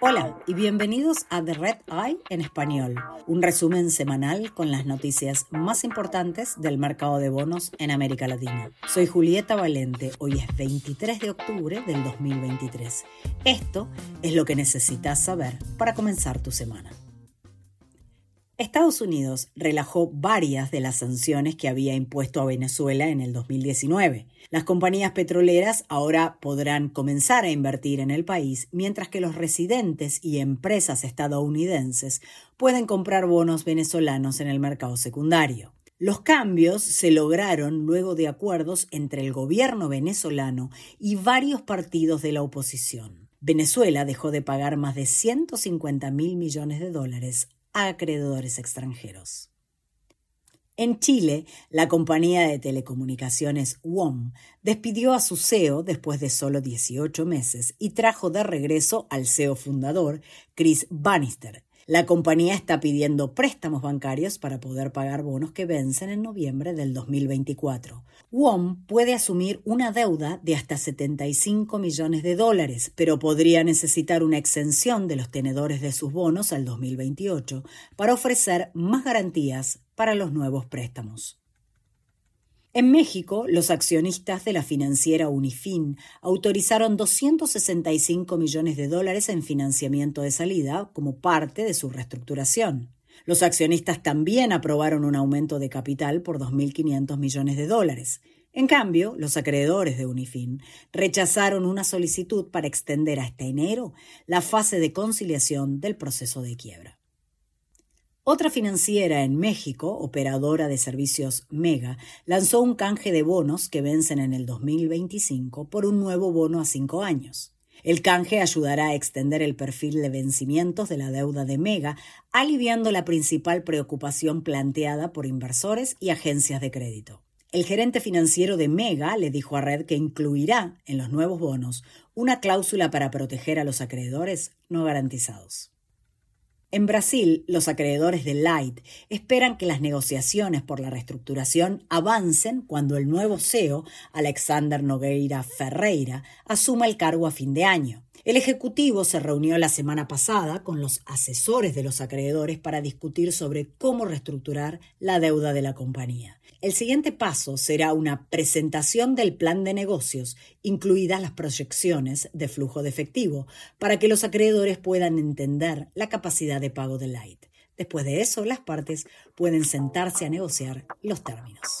Hola y bienvenidos a The Red Eye en español, un resumen semanal con las noticias más importantes del mercado de bonos en América Latina. Soy Julieta Valente, hoy es 23 de octubre del 2023. Esto es lo que necesitas saber para comenzar tu semana. Estados Unidos relajó varias de las sanciones que había impuesto a Venezuela en el 2019. Las compañías petroleras ahora podrán comenzar a invertir en el país, mientras que los residentes y empresas estadounidenses pueden comprar bonos venezolanos en el mercado secundario. Los cambios se lograron luego de acuerdos entre el gobierno venezolano y varios partidos de la oposición. Venezuela dejó de pagar más de 150 mil millones de dólares a acreedores extranjeros. En Chile, la compañía de telecomunicaciones WOM despidió a su CEO después de solo 18 meses y trajo de regreso al CEO fundador, Chris Bannister, la compañía está pidiendo préstamos bancarios para poder pagar bonos que vencen en noviembre del 2024. WOM puede asumir una deuda de hasta 75 millones de dólares, pero podría necesitar una exención de los tenedores de sus bonos al 2028 para ofrecer más garantías para los nuevos préstamos. En México, los accionistas de la financiera Unifin autorizaron 265 millones de dólares en financiamiento de salida como parte de su reestructuración. Los accionistas también aprobaron un aumento de capital por 2.500 millones de dólares. En cambio, los acreedores de Unifin rechazaron una solicitud para extender hasta enero la fase de conciliación del proceso de quiebra. Otra financiera en México, operadora de servicios Mega, lanzó un canje de bonos que vencen en el 2025 por un nuevo bono a cinco años. El canje ayudará a extender el perfil de vencimientos de la deuda de Mega, aliviando la principal preocupación planteada por inversores y agencias de crédito. El gerente financiero de Mega le dijo a Red que incluirá en los nuevos bonos una cláusula para proteger a los acreedores no garantizados. En Brasil, los acreedores de Light esperan que las negociaciones por la reestructuración avancen cuando el nuevo CEO, Alexander Nogueira Ferreira, asuma el cargo a fin de año. El Ejecutivo se reunió la semana pasada con los asesores de los acreedores para discutir sobre cómo reestructurar la deuda de la compañía. El siguiente paso será una presentación del plan de negocios, incluidas las proyecciones de flujo de efectivo, para que los acreedores puedan entender la capacidad de pago de Light. Después de eso, las partes pueden sentarse a negociar los términos.